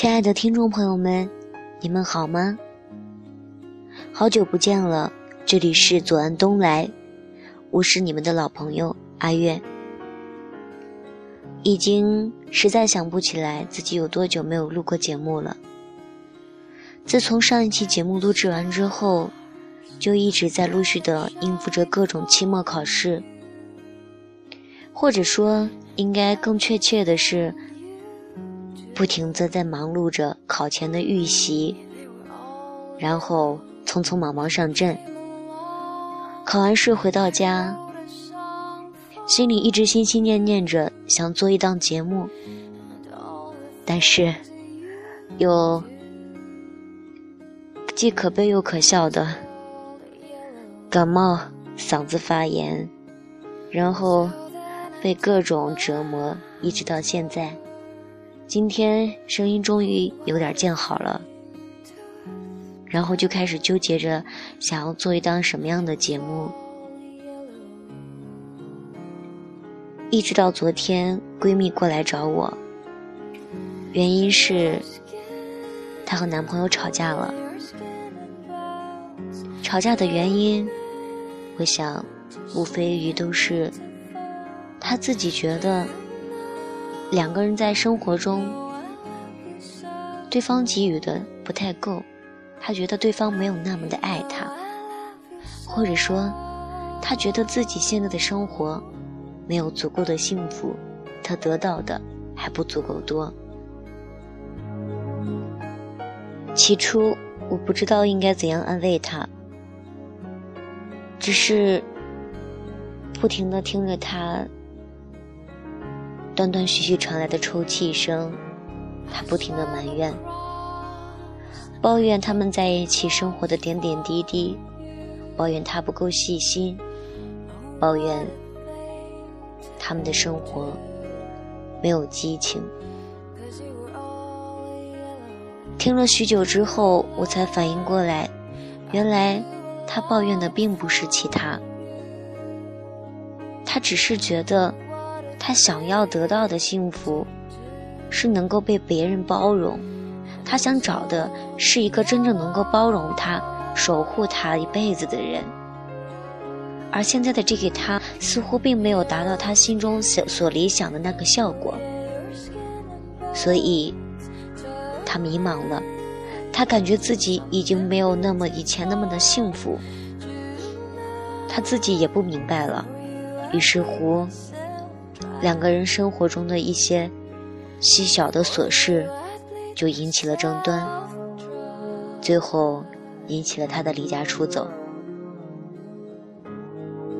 亲爱的听众朋友们，你们好吗？好久不见了，这里是左岸东来，我是你们的老朋友阿月。已经实在想不起来自己有多久没有录过节目了。自从上一期节目录制完之后，就一直在陆续的应付着各种期末考试，或者说，应该更确切的是。不停的在忙碌着考前的预习，然后匆匆忙忙上阵。考完试回到家，心里一直心心念念着想做一档节目，但是又既可悲又可笑的感冒，嗓子发炎，然后被各种折磨，一直到现在。今天声音终于有点见好了，然后就开始纠结着想要做一档什么样的节目。一直到昨天，闺蜜过来找我，原因是她和男朋友吵架了。吵架的原因，我想无非于都是她自己觉得。两个人在生活中，对方给予的不太够，他觉得对方没有那么的爱他，或者说，他觉得自己现在的生活没有足够的幸福，他得到的还不足够多。起初我不知道应该怎样安慰他，只是不停的听着他。断断续续传来的抽泣声，他不停的埋怨、抱怨他们在一起生活的点点滴滴，抱怨他不够细心，抱怨他们的生活没有激情。听了许久之后，我才反应过来，原来他抱怨的并不是其他，他只是觉得。他想要得到的幸福，是能够被别人包容。他想找的是一个真正能够包容他、守护他一辈子的人。而现在的这个他，似乎并没有达到他心中所所理想的那个效果。所以，他迷茫了。他感觉自己已经没有那么以前那么的幸福。他自己也不明白了。于是乎。两个人生活中的一些细小的琐事，就引起了争端，最后引起了他的离家出走。